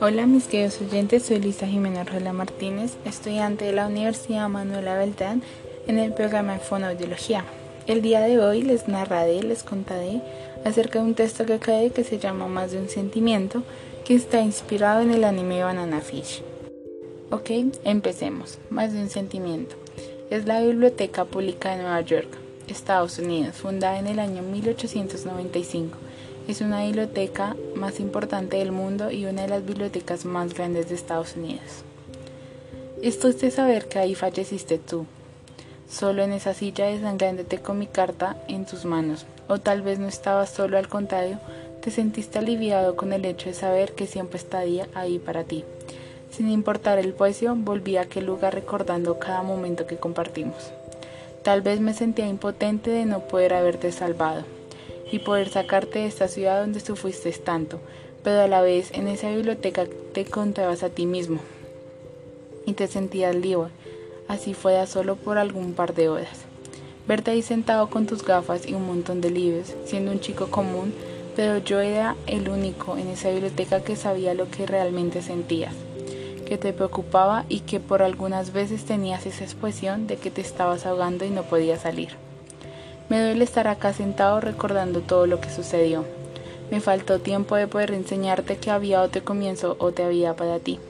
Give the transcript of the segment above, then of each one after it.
Hola mis queridos oyentes, soy Lisa Jimena Rola Martínez, estudiante de la Universidad Manuela Beltrán en el programa de Fonoaudiología. El día de hoy les narraré, les contaré acerca de un texto que creé que se llama Más de un sentimiento, que está inspirado en el anime Banana Fish. Ok, empecemos. Más de un sentimiento. Es la biblioteca pública de Nueva York, Estados Unidos, fundada en el año 1895 es una biblioteca más importante del mundo y una de las bibliotecas más grandes de Estados Unidos. Esto es de saber que ahí falleciste tú, solo en esa silla desangrándote con mi carta en tus manos, o tal vez no estabas solo al contrario, te sentiste aliviado con el hecho de saber que siempre estaría ahí para ti. Sin importar el precio, volví a aquel lugar recordando cada momento que compartimos. Tal vez me sentía impotente de no poder haberte salvado, y poder sacarte de esta ciudad donde sufriste tanto, pero a la vez en esa biblioteca te contabas a ti mismo y te sentías libre, así fuera solo por algún par de horas. Verte ahí sentado con tus gafas y un montón de libros, siendo un chico común, pero yo era el único en esa biblioteca que sabía lo que realmente sentías, que te preocupaba y que por algunas veces tenías esa expresión de que te estabas ahogando y no podías salir. Me duele estar acá sentado recordando todo lo que sucedió. Me faltó tiempo de poder enseñarte que había otro comienzo o te había para ti.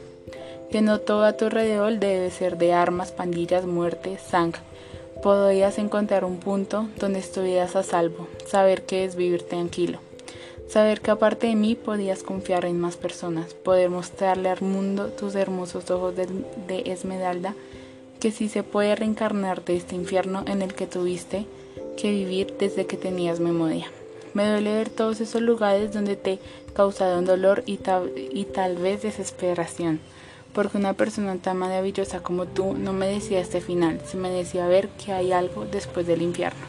Que no todo a tu alrededor debe ser de armas, pandillas, muerte, sangre. Podrías encontrar un punto donde estuvieras a salvo, saber que es vivir tranquilo. Saber que aparte de mí podías confiar en más personas, poder mostrarle al mundo tus hermosos ojos de, de esmeralda, que si se puede reencarnar de este infierno en el que tuviste, que vivir desde que tenías memoria. Me duele ver todos esos lugares donde te causaron dolor y, y tal vez desesperación, porque una persona tan maravillosa como tú no me decía este final, se me decía ver que hay algo después del infierno.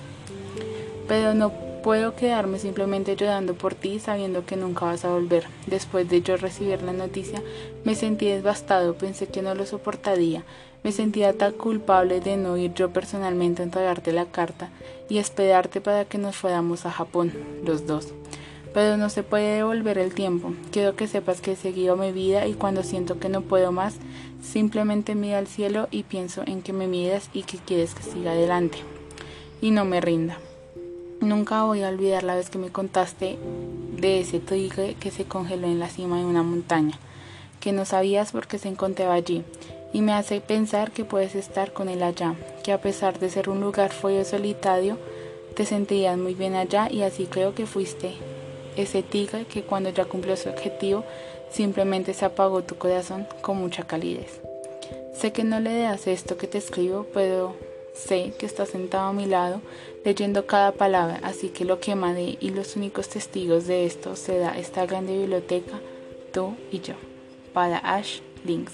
Pero no puedo quedarme simplemente llorando por ti sabiendo que nunca vas a volver. Después de yo recibir la noticia, me sentí devastado, pensé que no lo soportaría. Me sentía tan culpable de no ir yo personalmente a entregarte la carta y esperarte para que nos fuéramos a Japón, los dos. Pero no se puede devolver el tiempo. Quiero que sepas que he seguido mi vida y cuando siento que no puedo más, simplemente miro al cielo y pienso en que me miras y que quieres que siga adelante. Y no me rinda. Nunca voy a olvidar la vez que me contaste de ese tigre que se congeló en la cima de una montaña, que no sabías por qué se encontraba allí, y me hace pensar que puedes estar con él allá, que a pesar de ser un lugar frío y solitario, te sentirías muy bien allá y así creo que fuiste ese tigre que cuando ya cumplió su objetivo simplemente se apagó tu corazón con mucha calidez. Sé que no le das esto que te escribo, pero Sé que está sentado a mi lado leyendo cada palabra, así que lo que mandé y los únicos testigos de esto será esta grande biblioteca, tú y yo. Para Ash Links.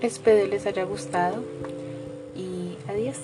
Espero les haya gustado y adiós.